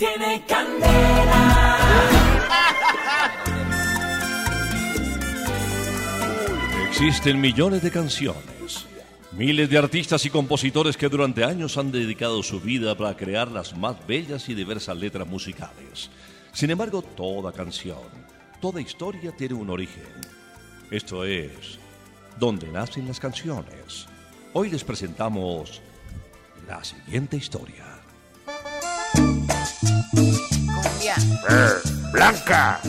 Tiene candela. Existen millones de canciones, miles de artistas y compositores que durante años han dedicado su vida para crear las más bellas y diversas letras musicales. Sin embargo, toda canción, toda historia tiene un origen. Esto es, donde nacen las canciones. Hoy les presentamos la siguiente historia. Blanca,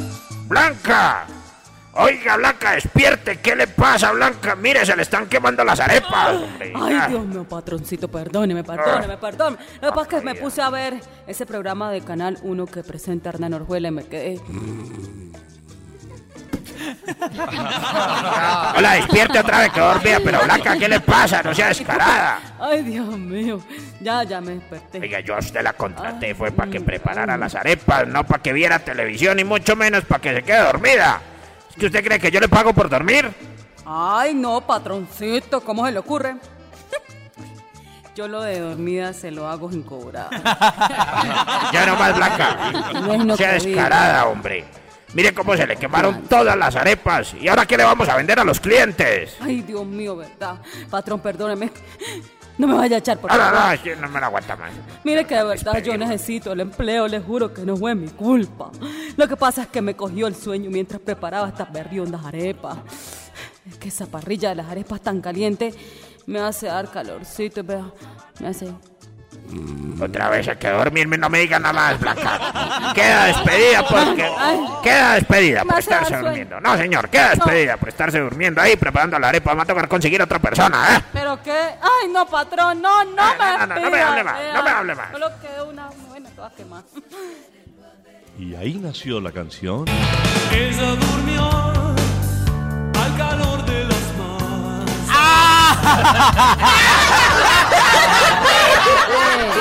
Blanca. Oiga, Blanca, despierte. ¿Qué le pasa, Blanca? Mire, se le están quemando las arepas. hombre. Ay, Ah, Dios mío, patroncito, perdóneme, perdóneme, perdóneme. Lo que pasa es que me puse a ver ese programa de Canal 1 que presenta Hernán Orjuela y me quedé... Hola, despierte otra vez que dormía, pero Blanca, ¿qué le pasa? No sea descarada. Ay, Dios mío, ya, ya me desperté. Oiga, yo a usted la contraté, fue para que preparara las arepas, no para que viera televisión y mucho menos para que se quede dormida. ¿Es que usted cree que yo le pago por dormir? Ay, no, patroncito, ¿cómo se le ocurre? Yo lo de dormida se lo hago sin cobrar. Ya nomás, Blanca. No es no sea descarada, hombre. Mire cómo se le quemaron todas las arepas. ¿Y ahora qué le vamos a vender a los clientes? Ay, Dios mío, ¿verdad? Patrón, perdóneme. No me vaya a echar, por No, no, favor. no, es que no me la aguanta más. Mire que de verdad yo necesito el empleo, le juro que no fue mi culpa. Lo que pasa es que me cogió el sueño mientras preparaba estas berriondas arepas. Es que esa parrilla de las arepas tan caliente me hace dar calorcito, me hace... Otra vez hay que dormirme, no me diga nada más, Blanca. Queda despedida porque... Queda despedida por estarse durmiendo. No, señor, queda despedida por estarse durmiendo ahí preparando la arepa. Me va a tocar conseguir otra persona, ¿eh? ¿Pero qué? Ay, no, patrón, no, no Ah, me no, no, no, no me hable más, no me hable más. Solo quedó una buena, toda quemada. Y ahí nació la canción Ella durmió al calor de las más.